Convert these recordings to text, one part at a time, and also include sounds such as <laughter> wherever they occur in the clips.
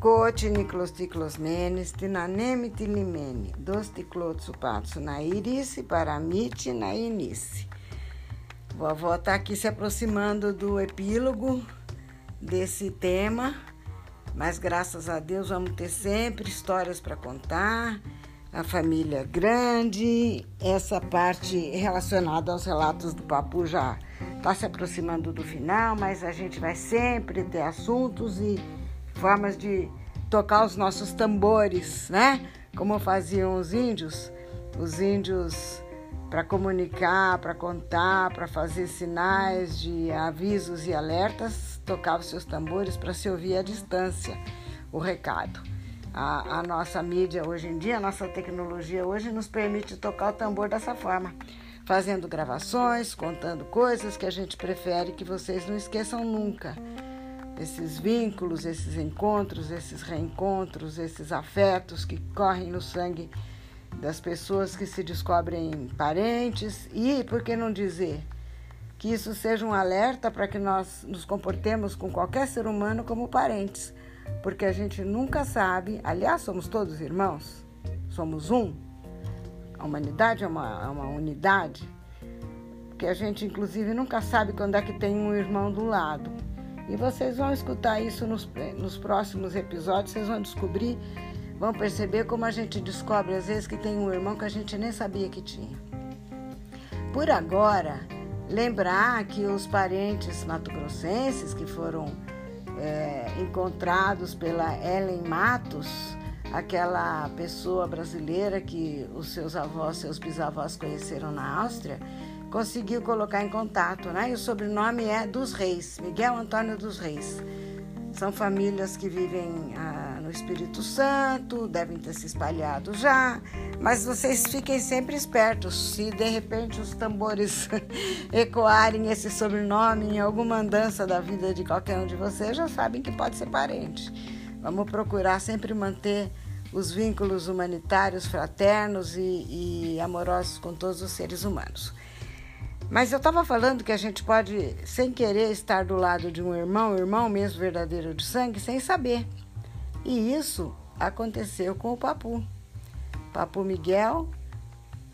Cote niclosticlosmenes, tinaneme tilimene, dos ticlotsupatsu na irice, paramite na inice. Vovó está aqui se aproximando do epílogo desse tema, mas graças a Deus vamos ter sempre histórias para contar. A família é grande, essa parte relacionada aos relatos do Papu já está se aproximando do final, mas a gente vai sempre ter assuntos e formas de tocar os nossos tambores, né? Como faziam os índios. Os índios, para comunicar, para contar, para fazer sinais de avisos e alertas, tocavam seus tambores para se ouvir à distância o recado. A, a, nossa mídia hoje em dia, a nossa tecnologia hoje nos permite tocar o tambor dessa forma, fazendo gravações, contando coisas que a gente prefere que vocês não esqueçam nunca esses vínculos, esses encontros, esses reencontros, esses afetos que correm no sangue das pessoas que se descobrem parentes. E, por que não dizer, que isso seja um alerta para que nós nos comportemos com qualquer ser humano como parentes, porque a gente nunca sabe, aliás, somos todos irmãos, somos um, a humanidade é uma, é uma unidade, que a gente inclusive nunca sabe quando é que tem um irmão do lado. E vocês vão escutar isso nos, nos próximos episódios, vocês vão descobrir, vão perceber como a gente descobre às vezes que tem um irmão que a gente nem sabia que tinha. Por agora, lembrar que os parentes mato-grossenses que foram é, encontrados pela Ellen Matos, aquela pessoa brasileira que os seus avós, seus bisavós conheceram na Áustria, conseguiu colocar em contato, né? E o sobrenome é dos Reis, Miguel Antônio dos Reis. São famílias que vivem ah, no Espírito Santo, devem ter se espalhado já, mas vocês fiquem sempre espertos. Se de repente os tambores <laughs> ecoarem esse sobrenome em alguma andança da vida de qualquer um de vocês, já sabem que pode ser parente. Vamos procurar sempre manter os vínculos humanitários, fraternos e, e amorosos com todos os seres humanos. Mas eu estava falando que a gente pode, sem querer, estar do lado de um irmão, irmão mesmo verdadeiro de sangue, sem saber. E isso aconteceu com o Papu. Papu Miguel,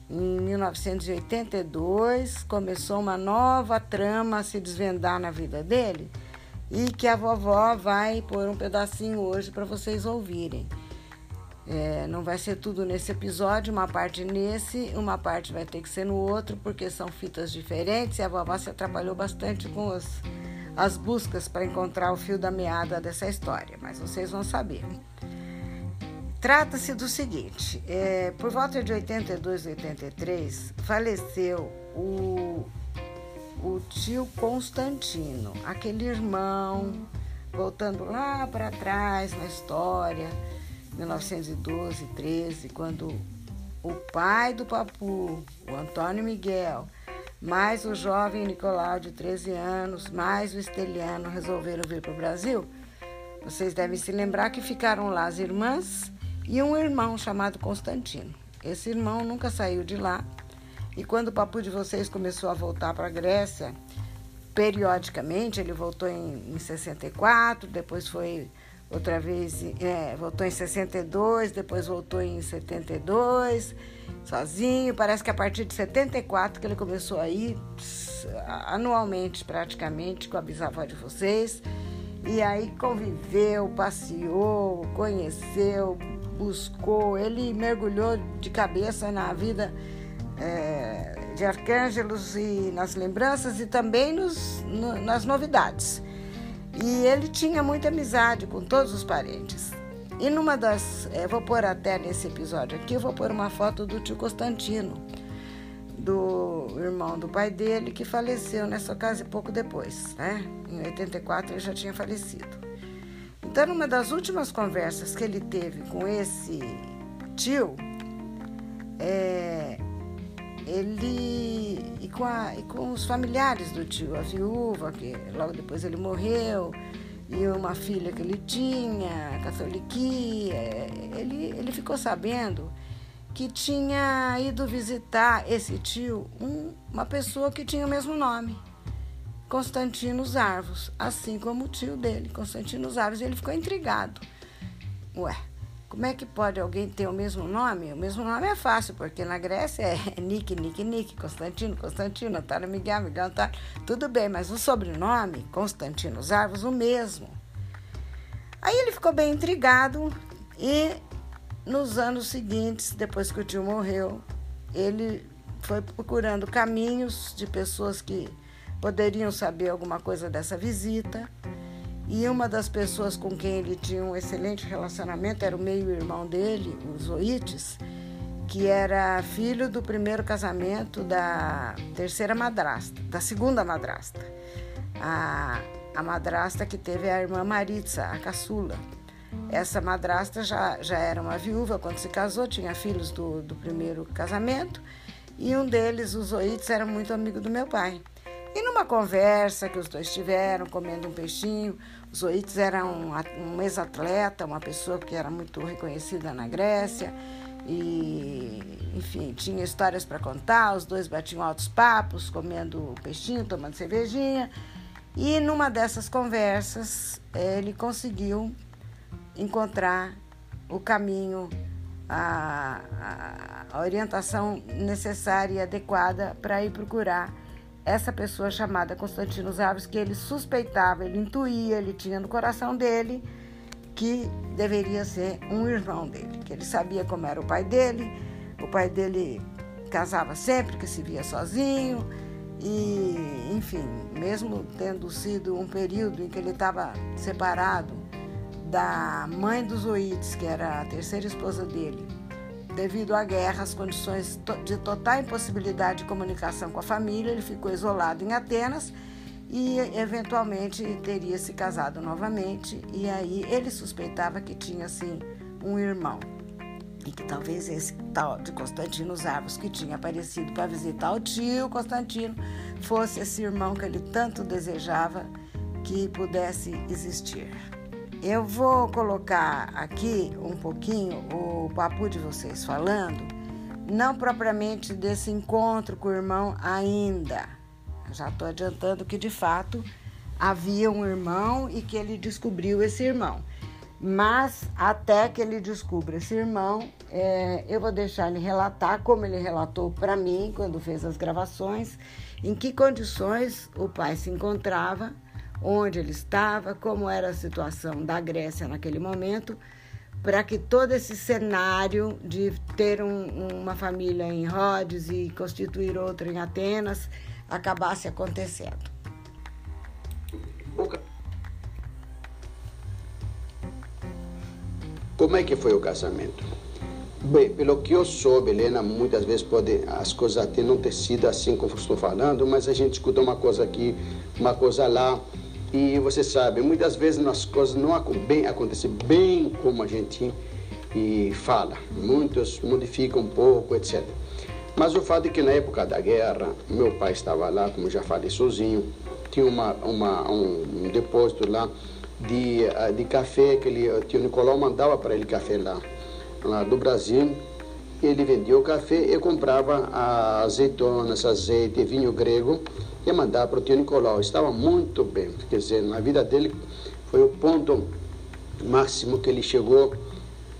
em 1982, começou uma nova trama a se desvendar na vida dele e que a vovó vai pôr um pedacinho hoje para vocês ouvirem. É, não vai ser tudo nesse episódio, uma parte nesse, uma parte vai ter que ser no outro, porque são fitas diferentes e a vovó se atrapalhou bastante com os, as buscas para encontrar o fio da meada dessa história, mas vocês vão saber. Trata-se do seguinte: é, por volta de 82, 83, faleceu o, o tio Constantino, aquele irmão, voltando lá para trás na história 1912, 13, quando o pai do Papu, o Antônio Miguel, mais o jovem Nicolau de 13 anos, mais o Esteliano resolveram vir para o Brasil, vocês devem se lembrar que ficaram lá as irmãs e um irmão chamado Constantino. Esse irmão nunca saiu de lá. E quando o papu de vocês começou a voltar para a Grécia, periodicamente, ele voltou em, em 64, depois foi outra vez é, voltou em 62, depois voltou em 72, sozinho. Parece que a partir de 74 que ele começou a ir anualmente, praticamente, com a bisavó de vocês. E aí conviveu, passeou, conheceu, buscou. Ele mergulhou de cabeça na vida é, de Arcângelos e nas lembranças e também nos, no, nas novidades. E ele tinha muita amizade com todos os parentes. E numa das. É, vou pôr até nesse episódio aqui, vou pôr uma foto do tio Constantino, do irmão do pai dele, que faleceu nessa ocasião pouco depois, né? Em 84 ele já tinha falecido. Então, numa das últimas conversas que ele teve com esse tio, é, ele e com, a, e com os familiares do tio, a viúva, que logo depois ele morreu, e uma filha que ele tinha, catoliquia, ele, ele ficou sabendo que tinha ido visitar esse tio um, uma pessoa que tinha o mesmo nome, Constantino Arvos, assim como o tio dele, Constantino Arvos. Ele ficou intrigado. Ué, como é que pode alguém ter o mesmo nome? O mesmo nome é fácil, porque na Grécia é <laughs> Nick, Nick, Nick, Constantino, Constantino, Antônio Miguel, Miguel Antônio. Tudo bem, mas o sobrenome, Constantino Zarvos, o mesmo. Aí ele ficou bem intrigado e nos anos seguintes, depois que o tio morreu, ele foi procurando caminhos de pessoas que poderiam saber alguma coisa dessa visita. E uma das pessoas com quem ele tinha um excelente relacionamento era o meio-irmão dele, o Zoites, que era filho do primeiro casamento da terceira madrasta, da segunda madrasta. A, a madrasta que teve a irmã Maritza, a caçula. Essa madrasta já, já era uma viúva quando se casou, tinha filhos do, do primeiro casamento, e um deles, o Zoites, era muito amigo do meu pai. E numa conversa que os dois tiveram, comendo um peixinho, o Zoites era um, um ex-atleta, uma pessoa que era muito reconhecida na Grécia, e, enfim, tinha histórias para contar, os dois batiam altos papos, comendo peixinho, tomando cervejinha. E numa dessas conversas, ele conseguiu encontrar o caminho, a, a orientação necessária e adequada para ir procurar essa pessoa chamada Constantino Alves, que ele suspeitava, ele intuía, ele tinha no coração dele que deveria ser um irmão dele, que ele sabia como era o pai dele, o pai dele casava sempre, que se via sozinho, e, enfim, mesmo tendo sido um período em que ele estava separado da mãe dos Oides, que era a terceira esposa dele, Devido à guerra, as condições de total impossibilidade de comunicação com a família, ele ficou isolado em Atenas e eventualmente teria se casado novamente. E aí ele suspeitava que tinha assim um irmão e que talvez esse tal de Constantino Zavos que tinha aparecido para visitar o tio Constantino fosse esse irmão que ele tanto desejava que pudesse existir. Eu vou colocar aqui um pouquinho o papo de vocês falando, não propriamente desse encontro com o irmão ainda. Já estou adiantando que de fato havia um irmão e que ele descobriu esse irmão. Mas até que ele descubra esse irmão, é, eu vou deixar ele relatar como ele relatou para mim quando fez as gravações, em que condições o pai se encontrava onde ele estava, como era a situação da Grécia naquele momento, para que todo esse cenário de ter um, uma família em Rhodes e constituir outra em Atenas acabasse acontecendo. Como é que foi o casamento? Bem, pelo que eu soube, Helena, muitas vezes pode as coisas até não ter sido assim como estou falando, mas a gente escuta uma coisa aqui, uma coisa lá. E você sabe, muitas vezes as coisas não bem, acontecem bem como a gente fala. Muitos modificam um pouco, etc. Mas o fato é que na época da guerra, meu pai estava lá, como já falei, sozinho. Tinha uma, uma, um, depósito lá de, eh, de café que ele, o tio Nicolau mandava para ele café lá, lá do Brasil. Ele vendia o café e comprava azeitonas, azeite, vinho grego e mandar para o tio Nicolau. Estava muito bem, quer dizer, na vida dele foi o ponto máximo que ele chegou,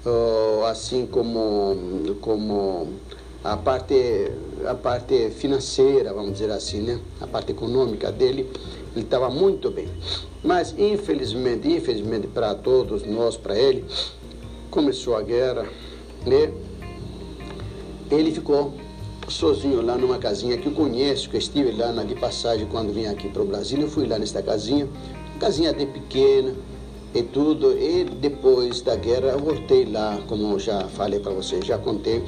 uh, assim como, como a parte, a parte financeira, vamos dizer assim, né? a parte econômica dele, ele estava muito bem. Mas infelizmente, infelizmente para todos nós, para ele, começou a guerra, né? Ele ficou sozinho lá numa casinha que eu conheço, que eu estive lá na de passagem quando vim aqui para o Brasil. Eu fui lá nesta casinha, casinha de pequena e tudo. E depois da guerra eu voltei lá, como já falei para vocês, já contei.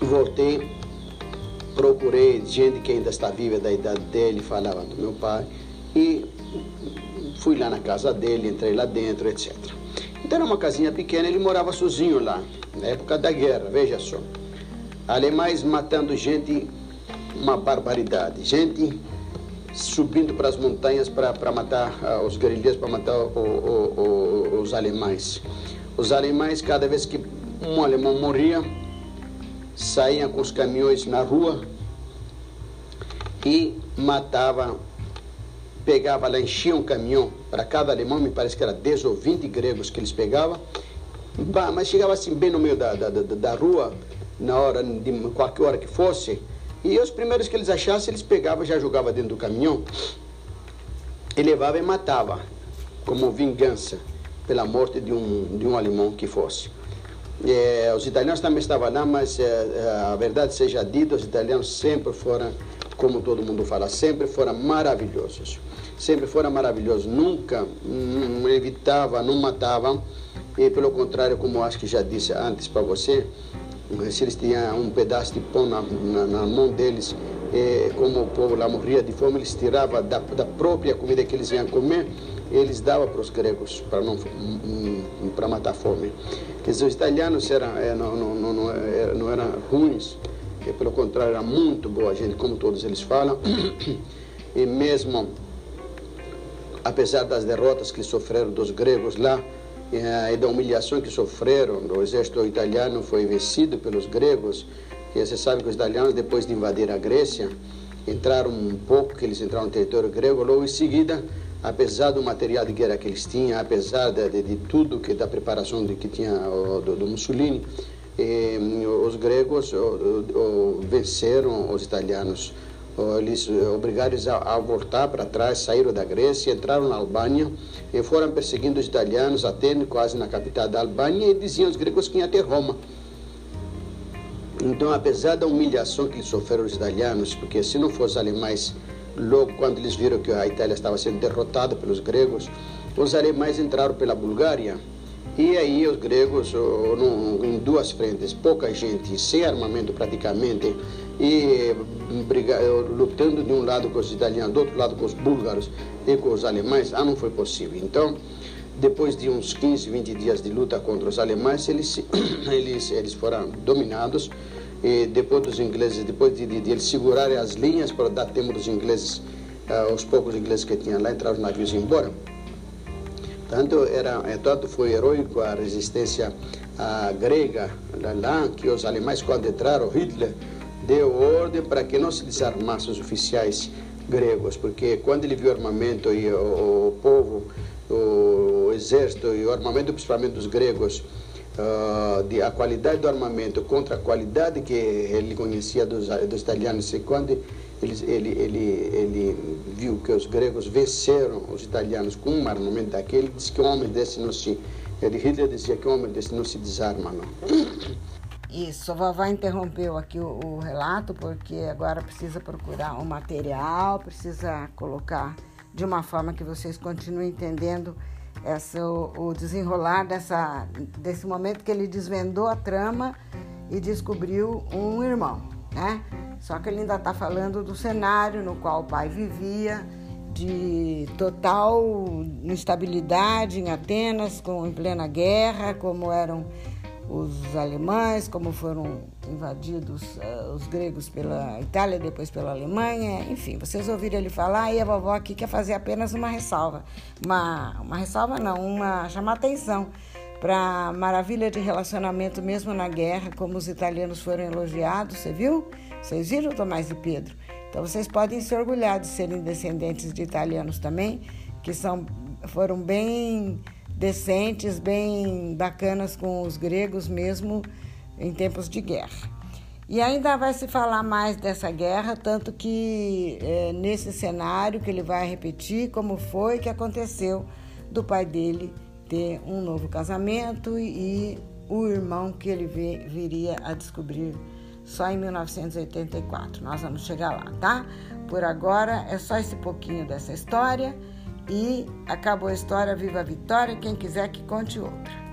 Voltei, procurei gente que ainda está viva da idade dele, falava do meu pai. E fui lá na casa dele, entrei lá dentro, etc. Então era uma casinha pequena, ele morava sozinho lá na época da guerra, veja só. Alemães matando gente, uma barbaridade. Gente subindo para as montanhas para matar uh, os guerrilheiros, para matar o, o, o, os alemães. Os alemães, cada vez que um alemão morria, saíam com os caminhões na rua e matavam pegava lá, enchia um caminhão para cada alemão, me parece que era 10 ou 20 gregos que eles pegavam, mas chegava assim bem no meio da, da, da, da rua, na hora de qualquer hora que fosse, e os primeiros que eles achassem, eles pegavam, já jogavam dentro do caminhão, e levava e matava, como vingança pela morte de um, de um alemão que fosse. É, os italianos também estavam lá, mas é, a verdade seja dita, os italianos sempre foram, como todo mundo fala, sempre foram maravilhosos. Sempre foram maravilhosos, nunca não evitavam, não matavam. E pelo contrário, como acho que já disse antes para você, se eles tinham um pedaço de pão na, na, na mão deles, como o povo lá morria de fome, eles tiravam da, da própria comida que eles iam comer, eles davam para os gregos para não para matar a fome. Quer dizer, os italianos eram, é, não, não, não, não, é, eram ruins, pelo contrário, era muito boa gente, como todos eles falam. <coughs> E mesmo, apesar das derrotas que sofreram dos gregos lá, e da humilhação que sofreram, o exército italiano foi vencido pelos gregos, que você sabe que os italianos, depois de invadir a Grécia, entraram um pouco, que eles entraram no território grego, logo em seguida, apesar do material de guerra que eles tinham, apesar de, de, tudo que da preparação de, que tinha do, do, Mussolini, eh, os gregos venceram os italianos. Eles obrigaram eles a, a voltar para trás, saíram da Grécia, entraram na Albânia e foram perseguindo os italianos até quase na capital da Albânia e diziam aos gregos que iam até Roma. Então, apesar da humilhação que sofreram os italianos, porque se não fossem alemães, logo quando eles viram que a Itália estava sendo derrotada pelos gregos, os alemães entraram pela Bulgária e aí os gregos, em duas frentes, pouca gente, sem armamento praticamente, e lutando de um lado com os italianos, do outro lado com os búlgaros e com os alemães, ah, não foi possível. Então, depois de uns 15, 20 dias de luta contra os alemães, eles, <coughs> eles, eles foram dominados. E depois dos ingleses, depois de, de, de eles segurarem as linhas para dar tempo dos ingleses, uh, os poucos ingleses que tinham lá, entrar os navios embora. Tanto, era, eh, tanto foi heróico a resistência a grega lá, que os alemães, quando entraram, Hitler deu ordem para que não se desarmassem os oficiais gregos, porque quando ele viu o armamento e o, o povo o exército e o armamento, principalmente dos gregos, uh, de, a qualidade do armamento contra a qualidade que ele conhecia dos, dos italianos. E quando ele, ele, ele, ele viu que os gregos venceram os italianos com um armamento daquele, disse que um homem desse não se. Ele, Hitler dizia que um homem desse não se desarma, não. Isso, a vovó interrompeu aqui o, o relato porque agora precisa procurar o material, precisa colocar de uma forma que vocês continuem entendendo essa, o, o desenrolar dessa, desse momento que ele desvendou a trama e descobriu um irmão, né? Só que ele ainda está falando do cenário no qual o pai vivia, de total instabilidade em Atenas, com, em plena guerra, como eram os alemães, como foram invadidos uh, os gregos pela Itália, depois pela Alemanha, enfim, vocês ouviram ele falar e a vovó aqui quer fazer apenas uma ressalva. Uma, uma ressalva não, uma chamar atenção para a maravilha de relacionamento mesmo na guerra, como os italianos foram elogiados, você viu? Vocês viram, Tomás e Pedro? Então vocês podem se orgulhar de serem descendentes de italianos também, que são, foram bem decentes, bem bacanas com os gregos mesmo em tempos de guerra. E ainda vai se falar mais dessa guerra, tanto que é, nesse cenário que ele vai repetir como foi que aconteceu do pai dele ter um novo casamento e, o irmão que ele viria a descobrir só em 1984. Nós vamos chegar lá, tá? Por agora é só esse pouquinho dessa história. E acabou a história, viva a vitória. Quem quiser que conte outra.